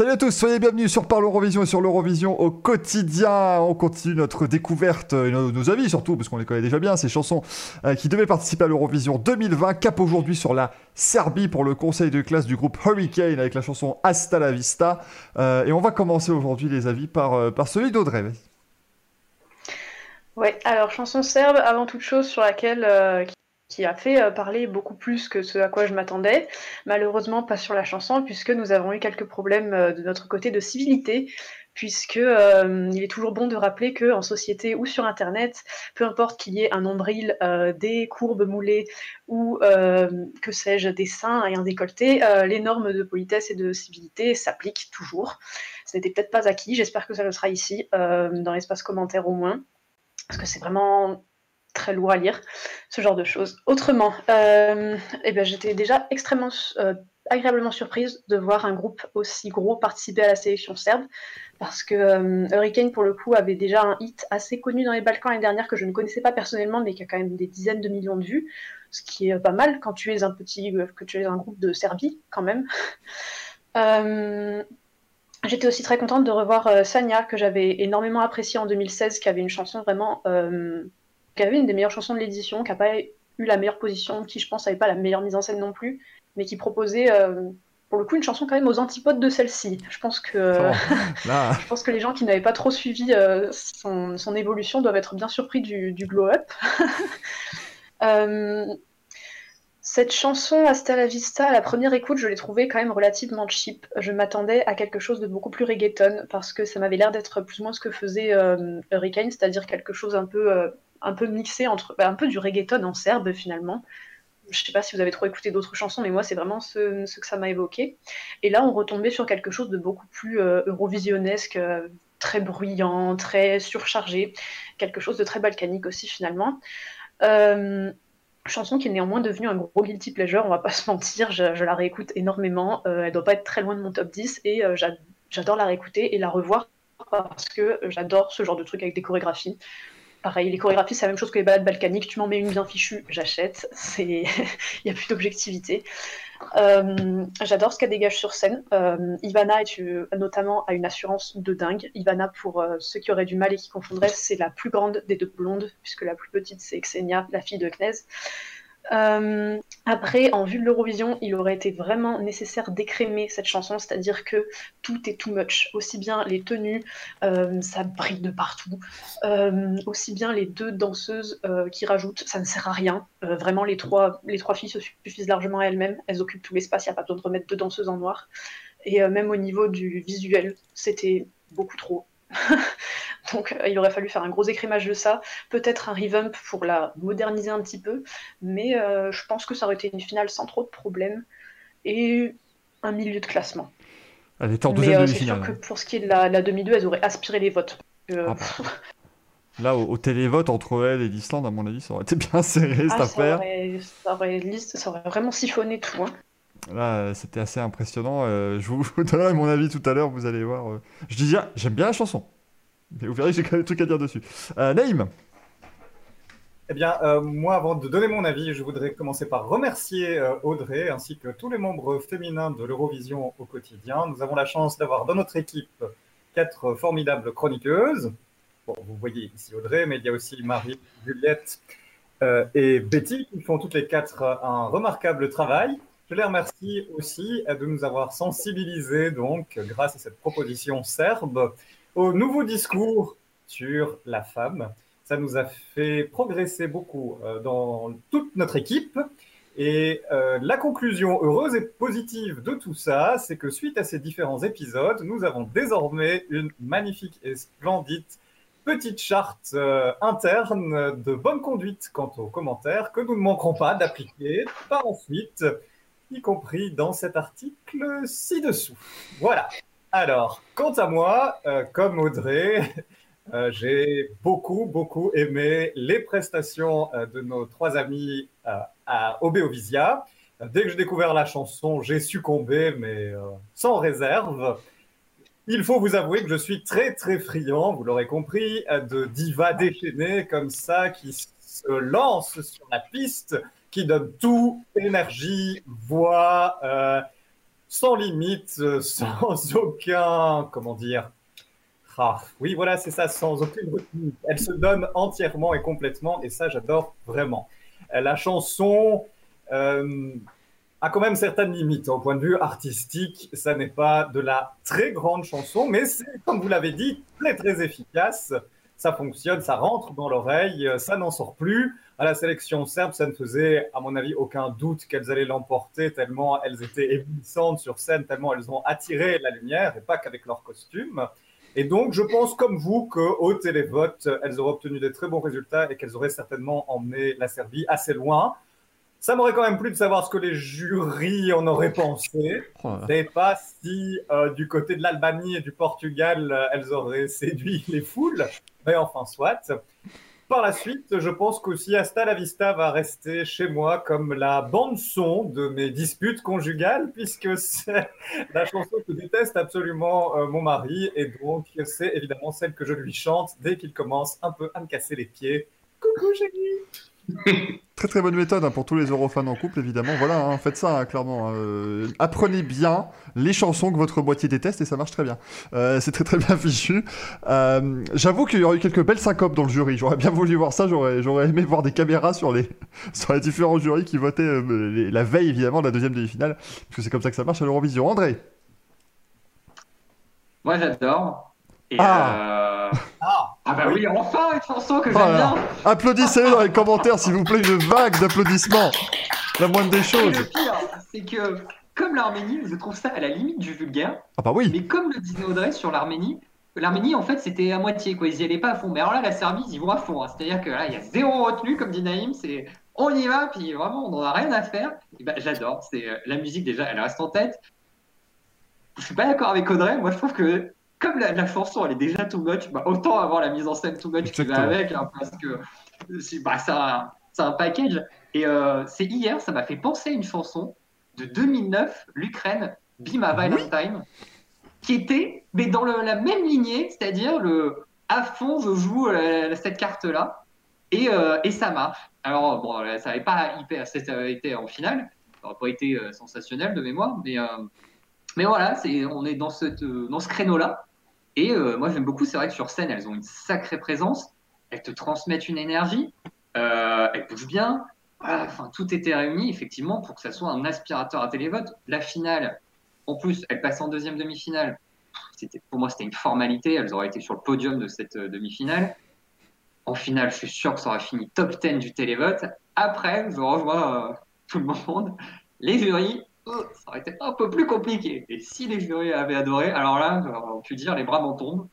Salut à tous, soyez bienvenus sur Parle Eurovision et sur l'Eurovision au quotidien. On continue notre découverte, et nos, avis surtout, parce qu'on les connaît déjà bien, ces chansons euh, qui devaient participer à l'Eurovision 2020. Cap aujourd'hui sur la Serbie pour le conseil de classe du groupe Hurricane avec la chanson Hasta la Vista. Euh, et on va commencer aujourd'hui les avis par, euh, par celui d'Audrey. Ouais, alors chanson serbe, avant toute chose sur laquelle qui a fait euh, parler beaucoup plus que ce à quoi je m'attendais. Malheureusement, pas sur la chanson, puisque nous avons eu quelques problèmes euh, de notre côté de civilité, puisque euh, il est toujours bon de rappeler que en société ou sur Internet, peu importe qu'il y ait un nombril, des courbes moulées ou que sais-je, des seins et un décolleté, les normes de politesse et de civilité s'appliquent toujours. Ce n'était peut-être pas acquis, j'espère que ça le sera ici, dans l'espace commentaire au moins, parce que c'est vraiment très lourd à lire, ce genre de choses. Autrement, euh, eh ben, j'étais déjà extrêmement euh, agréablement surprise de voir un groupe aussi gros participer à la sélection serbe, parce que euh, Hurricane, pour le coup, avait déjà un hit assez connu dans les Balkans l'année dernière que je ne connaissais pas personnellement, mais qui a quand même des dizaines de millions de vues, ce qui est pas mal quand tu es un petit, que tu es un groupe de Serbie, quand même. J'étais aussi très contente de revoir Sanya, que j'avais énormément apprécié en 2016, qui avait une chanson vraiment qui avait une des meilleures chansons de l'édition, qui n'a pas eu la meilleure position, qui je pense n'avait pas la meilleure mise en scène non plus, mais qui proposait euh, pour le coup une chanson quand même aux antipodes de celle-ci. Je pense que je pense que les gens qui n'avaient pas trop suivi euh, son, son évolution doivent être bien surpris du, du glow-up. Euh, cette chanson Hasta la Vista, à la première écoute, je l'ai trouvée quand même relativement cheap. Je m'attendais à quelque chose de beaucoup plus reggaeton parce que ça m'avait l'air d'être plus ou moins ce que faisait Hurricane, c'est-à-dire quelque chose un peu, un peu mixé entre bah, un peu du reggaeton en serbe finalement. Je sais pas si vous avez trop écouté d'autres chansons, mais moi c'est vraiment ce, que ça m'a évoqué. Et là, on retombait sur quelque chose de beaucoup plus euh, eurovisionnesque, euh, très bruyant, très surchargé, quelque chose de très balkanique aussi finalement. Euh, chanson qui est néanmoins devenue un gros guilty pleasure, on va pas se mentir, je, la réécoute énormément, euh, elle doit pas être très loin de mon top 10 et j'a- j'adore la réécouter et la revoir parce que j'adore ce genre de truc avec des chorégraphies. Pareil, les chorégraphies, c'est la même chose que les balades balkaniques. Tu m'en mets une bien fichue, j'achète. Il n'y a plus d'objectivité. Euh, j'adore ce qu'elle dégage sur scène. Euh, Ivana est notamment a une assurance de dingue. Ivana, pour euh, ceux qui auraient du mal et qui confondraient, c'est la plus grande des deux blondes, puisque la plus petite c'est Xenia, la fille de Knez. Euh, après, en vue de l'Eurovision, il aurait été vraiment nécessaire d'écrémer cette chanson, c'est-à-dire que tout est too much. Aussi bien les tenues, euh, ça brille de partout, euh, aussi bien les deux danseuses qui rajoutent, ça ne sert à rien. Vraiment, les trois, les trois filles se suffisent largement à elles-mêmes, elles occupent tout l'espace, il n'y a pas besoin de remettre deux danseuses en noir. Et même au niveau du visuel, c'était beaucoup trop. Donc euh, il aurait fallu faire un gros écrémage de ça, peut-être un revamp pour la moderniser un petit peu, mais euh, je pense que ça aurait été une finale sans trop de problèmes et un milieu de classement. elle était en Mais deuxième euh, c'est sûr demi-finale. que pour ce qui est de la, la demi-2, elles auraient aspiré les votes. Euh, Ah bah. Là, au, au télévote entre elle et l'Islande, à mon avis, ça aurait été bien serré cette ah, ça affaire. aurait, ça, aurait, ça aurait vraiment siphonné tout. hein. Là, c'était assez impressionnant. je vous, donnerai mon avis tout à l'heure, vous allez voir. Je dis déjà, j'aime bien la chanson. Vous verrez j'ai quand même des trucs à dire dessus. Euh, Naïm, Eh bien, euh, moi, avant de donner mon avis, je voudrais commencer par remercier euh, Audrey ainsi que tous les membres féminins de l'Eurovision au quotidien. Nous avons la chance d'avoir dans notre équipe quatre formidables chroniqueuses. Bon, vous voyez ici Audrey, mais il y a aussi Marie, Juliette euh, et Betty qui font toutes les quatre un remarquable travail. Je les remercie aussi de nous avoir sensibilisés, donc, grâce à cette proposition serbe, au nouveau discours sur la femme. Ça nous a fait progresser beaucoup euh, dans toute notre équipe. Et euh, la conclusion heureuse et positive de tout ça, c'est que suite à ces différents épisodes, nous avons désormais une magnifique et splendide petite charte euh, interne de bonne conduite quant aux commentaires que nous ne manquerons pas d'appliquer par ensuite, y compris dans cet article ci-dessous. Voilà. Alors, quant à moi, euh, comme Audrey, euh, j'ai beaucoup, beaucoup aimé les prestations euh, de nos trois amis à Obéovisia. Euh, Dès que j'ai découvert la chanson, j'ai succombé, mais sans réserve. Il faut vous avouer que je suis très, très friand, vous l'aurez compris, de divas déchaînées comme ça qui se lancent sur la piste, qui donnent tout, énergie, voix, sans limite, euh, sans aucun, comment dire, ah, oui, voilà, c'est ça, sans aucune retenue. Elle se donne entièrement et complètement, et ça, j'adore vraiment. Euh, la chanson euh, a quand même certaines limites. Au point de vue artistique, ça n'est pas de la très grande chanson, mais c'est, comme vous l'avez dit, très, très efficace. Ça fonctionne, ça rentre dans l'oreille, ça n'en sort plus. À la sélection serbe, ça ne faisait, à mon avis, aucun doute qu'elles allaient l'emporter, tellement elles étaient éblouissantes sur scène, tellement elles ont attiré la lumière, et pas qu'avec leur costume. Et donc, je pense comme vous qu'au télévote, elles auraient obtenu des très bons résultats et qu'elles auraient certainement emmené la Serbie assez loin. Ça m'aurait quand même plu de savoir ce que les jurys en auraient pensé. Oh et pas si euh, du côté de l'Albanie et du Portugal, euh, elles auraient séduit les foules. Mais enfin, soit par la suite, je pense qu'aussi Asta la Vista va rester chez moi comme la bande-son de mes disputes conjugales, puisque c'est la chanson que déteste absolument euh, mon mari, et donc c'est évidemment celle que je lui chante dès qu'il commence un peu à me casser les pieds. Coucou chérie très très bonne méthode hein, pour tous les Eurofans en couple, évidemment. Voilà, hein, faites ça, hein, clairement. Euh, apprenez bien les chansons que votre boîtier déteste et ça marche très bien. Euh, c'est très très bien fichu. Euh, j'avoue qu'il y aurait eu quelques belles syncopes dans le jury. J'aurais bien voulu voir ça. J'aurais, aimé voir des caméras sur les, sur les différents jurys qui votaient la veille, évidemment, de la deuxième demi-finale. Parce que c'est comme ça que ça marche à l'Eurovision. André? Moi, j'adore. Ah. Ah. bah oui, enfin une chanson que j'aime bien. Applaudissez dans les commentaires, s'il vous plaît, une vague d'applaudissements. La moindre des choses. le pire, c'est que comme l'Arménie, je trouve ça à la limite du vulgaire. Ah bah oui. Mais comme le disait Audrey sur l'Arménie, l'Arménie, en fait, c'était à moitié, quoi. Ils y allaient pas à fond. Mais alors là, la Serbie, ils y vont à fond. Hein. C'est-à-dire que là, il y a zéro retenue, comme dit Naïm. C'est on y va, puis vraiment, on n'en a rien à faire. Et bah, j'adore. C'est euh, la musique déjà, elle reste en tête. Je suis pas d'accord avec Audrey. Moi, je trouve que comme la, chanson elle est déjà too much, bah, autant avoir la mise en scène too much qui va avec, hein, parce que bah, c'est un, package. Et euh, c'est hier, ça m'a fait penser à une chanson de 2009, l'Ukraine, Be My Valentine, qui était mais dans la même lignée, c'est-à-dire le à fond, je joue euh, cette carte-là, et, euh, et, ça marche. Alors, bon, ça n'avait pas hyper, ça été en finale, ça n'aurait pas été sensationnel de mémoire, mais, mais voilà, c'est, on est dans, cette, dans ce créneau-là. Et euh, moi, j'aime beaucoup, c'est vrai que sur scène, elles ont une sacrée présence, elles te transmettent une énergie, euh, elles bougent bien. enfin, tout était réuni, effectivement, pour que ça soit un aspirateur à télévote. La finale, en plus, elle passe en deuxième demi-finale. Pour moi, c'était une formalité. Elles auraient été sur le podium de cette euh, demi-finale. En finale, je suis sûr que ça aurait fini top 10 du télévote. Après, je rejoins tout le monde. Les jurys, ça aurait été un peu plus compliqué. Et si les jurys avaient adoré, alors là, on peut dire les bras m'en tombent.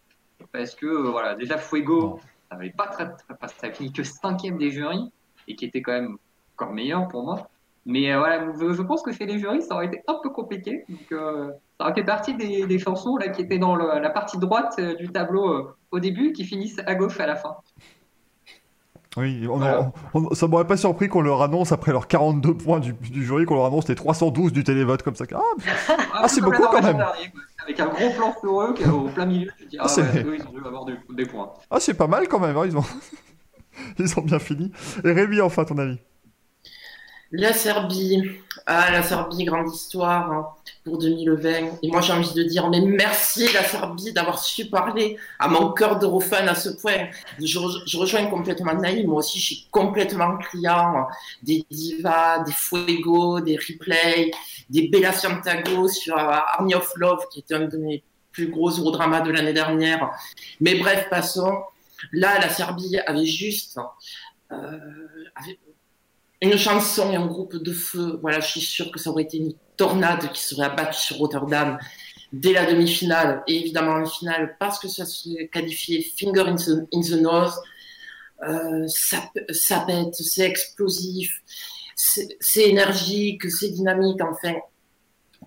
Parce que, euh, voilà, déjà Fuego, ça n'avait pas très, ça a fini que cinquième des jurys, et qui était quand même encore meilleur pour moi. Mais euh, voilà, je, pense que chez les jurys, ça aurait été un peu compliqué. Donc, euh, ça aurait fait partie des, chansons là, qui étaient dans la partie droite du tableau au début, qui finissent à gauche à la fin. Oui, on ça m'aurait pas surpris qu'on leur annonce après leurs 42 points du, jury, qu'on leur annonce les 312 du télévote comme ça. Ah, ah, ah c'est beaucoup quand même. avec un gros plan sur eux au plein milieu, tu dis, ah, ah ouais, eux, ils ont dû avoir des, points. Ah, c'est pas mal quand même, hein, ils, ont... ils ont bien fini. Et Rémi, enfin, ton avis? La Serbie, ah, la Serbie, grande histoire. Hein pour 2020. Et moi, j'ai envie de dire, mais merci la Serbie d'avoir su parler à mon cœur d'Eurofan à ce point. Je, rejoins complètement Naïm. Moi aussi, je suis complètement client des divas, des Fuego, des replays, des Bella Santiago sur Army of Love, qui était un de mes plus gros eurodramas de l'année dernière. Mais bref, passons. Là, la Serbie avait juste euh, une chanson et un groupe de feu. Voilà, je suis sûr que ça aurait été une tornade qui serait abattue sur Rotterdam dès la demi-finale et évidemment en finale parce que ça serait qualifié finger in the, nose. Euh, ça, ça pète, c'est explosif, c'est énergique, c'est dynamique. Enfin,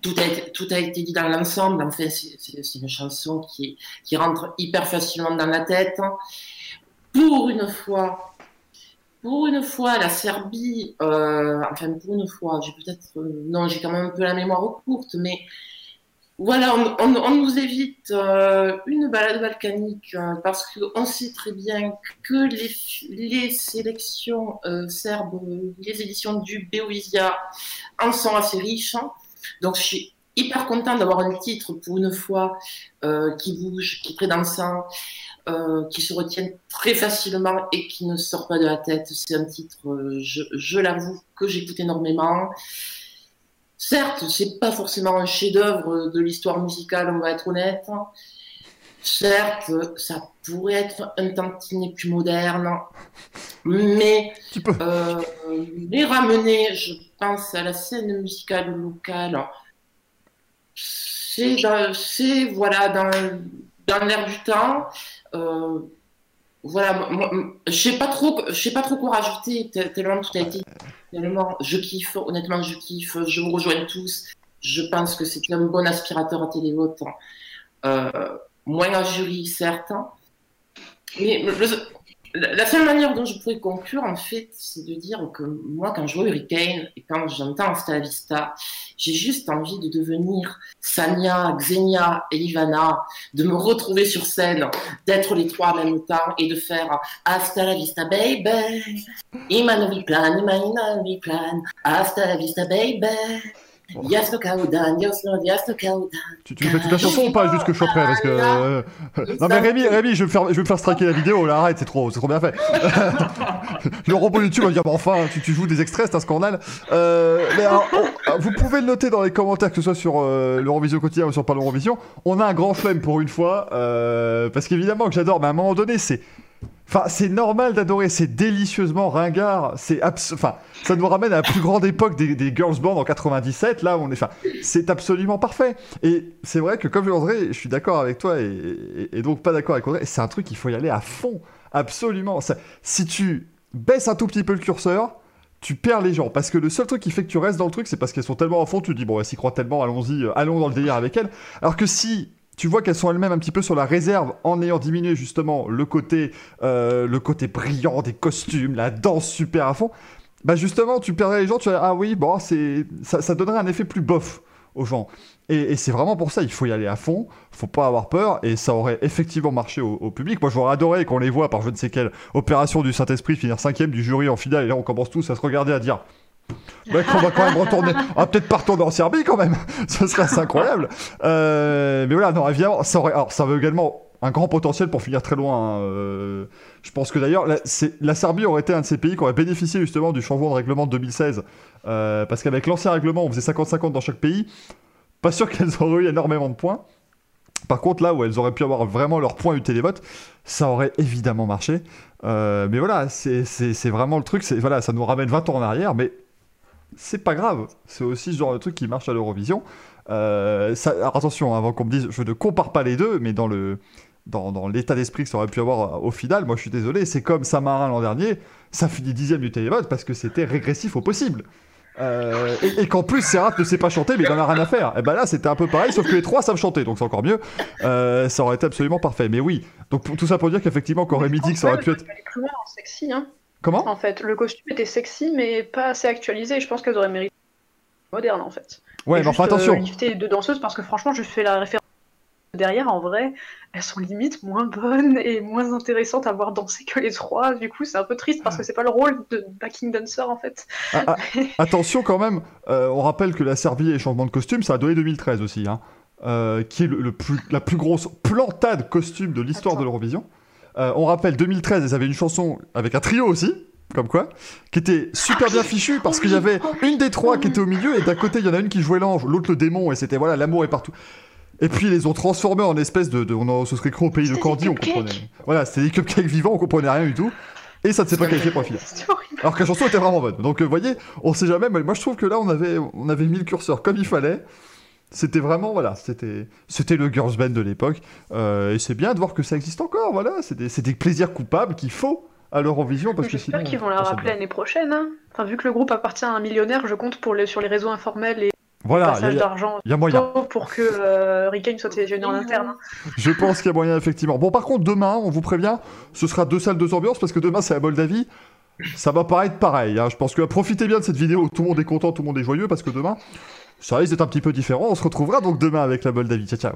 tout a été, tout a été dit dans l'ensemble. Enfin, c'est une chanson qui, qui rentre hyper facilement dans la tête. Pour une fois, pour une fois, la Serbie, euh, enfin pour une fois, j'ai peut-être, euh, non, j'ai quand même un peu la mémoire courte, mais voilà, on, nous évite euh, une balade balkanique parce qu'on sait très bien que les, sélections serbes, les éditions du Beoisia en sont assez riches. Hein. donc je suis hyper content d'avoir un titre pour une fois euh, qui bouge, qui est très dansant, euh, qui se retient très facilement et qui ne sort pas de la tête. C'est un titre, euh, je, je l'avoue, que j'écoute énormément. Certes, c'est pas forcément un chef-d'œuvre de l'histoire musicale, on va être honnête. Certes, ça pourrait être un tantinet plus moderne, mais les ramener, je pense, à la scène musicale locale, c'est voilà, dans, dans l'air du temps. Euh, voilà, sais pas trop, pas trop quoi rajouter, te- tellement tout a été, tellement, je kiffe, honnêtement, je kiffe, je vous rejoins tous. Je pense que c'est un bon aspirateur à télévote. Euh, moins un jury, certes. Mais le- la seule manière dont je pourrais conclure, en fait, c'est de dire que moi, quand je vois Hurricane et quand j'entends Hasta la Vista, j'ai juste envie de devenir Sania, Xenia et Ivana, de me retrouver sur scène, d'être les trois en même temps et de faire Hasta la Vista, baby. Imanovi plan, la Vista, baby. Yes, no countdown, yes, no, yes, no countdown. Tu, tu me fais toute la chanson ou pas? Juste que je sois prêt parce que. euh, Non mais Rémi, Rémi, je vais me faire, je vais me faire striker la vidéo. Là, arrête, c'est trop, c'est trop bien fait. le robot YouTube va dire, bah, enfin, tu, tu joues des extraits, c'est un scandale. Euh, mais alors, on- vous pouvez le noter dans les commentaires, que ce soit sur euh, l'Eurovision quotidien ou sur Parle Eurovision. On a un grand flemme pour une fois, euh, parce qu'évidemment que j'adore, mais à un moment donné, c'est. Enfin, c'est normal d'adorer, c'est délicieusement ringard, c'est abs... enfin, ça nous ramène à la plus grande époque des, girls band en 97, là, on est, enfin, c'est absolument parfait. Et c'est vrai que comme André, je suis d'accord avec toi et, donc pas d'accord avec André, c'est un truc qu'il faut y aller à fond, absolument. Ça- si tu baisses un tout petit peu le curseur, tu perds les gens, parce que le seul truc qui fait que tu restes dans le truc, c'est parce qu'elles sont tellement à fond, tu te dis, bon, elles s'y croient tellement, allons-y, euh, allons dans le délire avec elles. Alors que si tu vois qu'elles sont elles-mêmes un petit peu sur la réserve en ayant diminué justement le côté, euh, le côté brillant des costumes, la danse super à fond, bah justement tu perdrais les gens, tu vas ah oui, bon, c'est, ça, ça donnerait un effet plus bof aux gens. Et, c'est vraiment pour ça, il faut y aller à fond, faut pas avoir peur, et ça aurait effectivement marché au, au public. Moi j'aurais adoré qu'on les voit par je ne sais quelle opération du Saint-Esprit finir cinquième du jury en finale, et là on commence tous à se regarder à dire Qu'on va quand même retourner. On va peut-être pas retourner en Serbie quand même. Ce serait assez incroyable. Euh, mais voilà, non, évidemment, ça aurait. Alors, ça veut également un grand potentiel pour finir très loin. hein. Euh, je pense que d'ailleurs, la, Serbie aurait été un de ces pays qui aurait bénéficié justement du changement de règlement de 2016. Euh, parce qu'avec l'ancien règlement, on faisait 50-50 dans chaque pays. Pas sûr qu'elles auraient eu énormément de points. Par contre, là où elles auraient pu avoir vraiment leurs points du télévote, ça aurait évidemment marché. Euh, mais voilà, c'est vraiment le truc. Voilà, ça nous ramène 20 ans en arrière, mais c'est pas grave. C'est aussi ce genre de truc qui marche à l'Eurovision. Euh, ça- alors attention, hein, avant qu'on me dise, je ne compare pas les deux, mais dans le dans, dans l'état d'esprit que ça aurait pu avoir euh, au final, moi je suis désolé, c'est comme Samarin l'an dernier, ça finit dixième du télévote parce que c'était régressif au possible. Euh, et, et qu'en plus Serrat ne sait pas chanter mais il en a rien à faire. Et ben là c'était un peu pareil sauf que les trois savent chanter donc c'est encore mieux. Euh, ça aurait été absolument parfait. Mais oui, donc pour- tout ça pour dire qu'effectivement quand Rémi dit que ça aurait pu être... Elle est plus loin en sexy, hein. Comment? En fait, le costume était sexy, mais pas assez actualisé. Je pense qu'elles auraient mérité moderne, en fait. Ouais mais enfin euh, attention. lifter les deux danseuses, parce que franchement, je fais la référence derrière. En vrai, elles sont limite moins bonnes et moins intéressantes à voir danser que les trois. Du coup, c'est un peu triste parce que c'est pas le rôle de backing dancer, en fait. Ah, ah, attention quand même, euh, on rappelle que la Serbie et les changements de costume, ça a donné 2013 aussi, hein, euh, qui est le, le plus, la plus grosse plantade costume de l'histoire de l'Eurovision. Euh, on rappelle 2013, ils avaient une chanson avec un trio aussi, comme quoi, qui était super bien fichu parce qu'il y avait une des trois qui était au milieu et d'un côté il y en a une qui jouait l'ange, l'autre le démon et c'était voilà l'amour est partout. Et puis ils les ont transformés en espèce de, de- on se serait cru au pays de Candy, on comprenait. Voilà, c'était des cupcakes vivants, on comprenait rien du tout. Et ça ne s'est pas qualifié pour la finale. Alors que la chanson était vraiment bonne. Donc, vous voyez, on sait jamais. Mais moi, je trouve que là, on avait, on avait mis le curseur comme il fallait. C'était vraiment, voilà, c'était, c'était le girls band de l'époque. Euh, et c'est bien de voir que ça existe encore. Voilà, c'est des, c'est des plaisirs coupables qu'il faut à l'Eurovision parce que sinon. J'espère qu'ils vont la rappeler l'année prochaine. hein. Enfin, vu que le groupe appartient à un millionnaire, je compte pour les, sur les réseaux informels et Voilà, il y, passages a- d'argent il y a moyen. pour que euh, soit sélectionné en interne. hein. Je pense qu'il y a moyen, effectivement. Bon, par contre, demain, on vous prévient, ce sera deux salles, deux ambiances parce que demain, c'est à Moldavie. Ça va paraître pareil. hein. Je pense que profitez bien de cette vidéo tout le monde est content, tout le monde est joyeux parce que demain, ça risque d'être un petit peu différent. On se retrouvera donc demain avec la Moldavie. Ciao, ciao.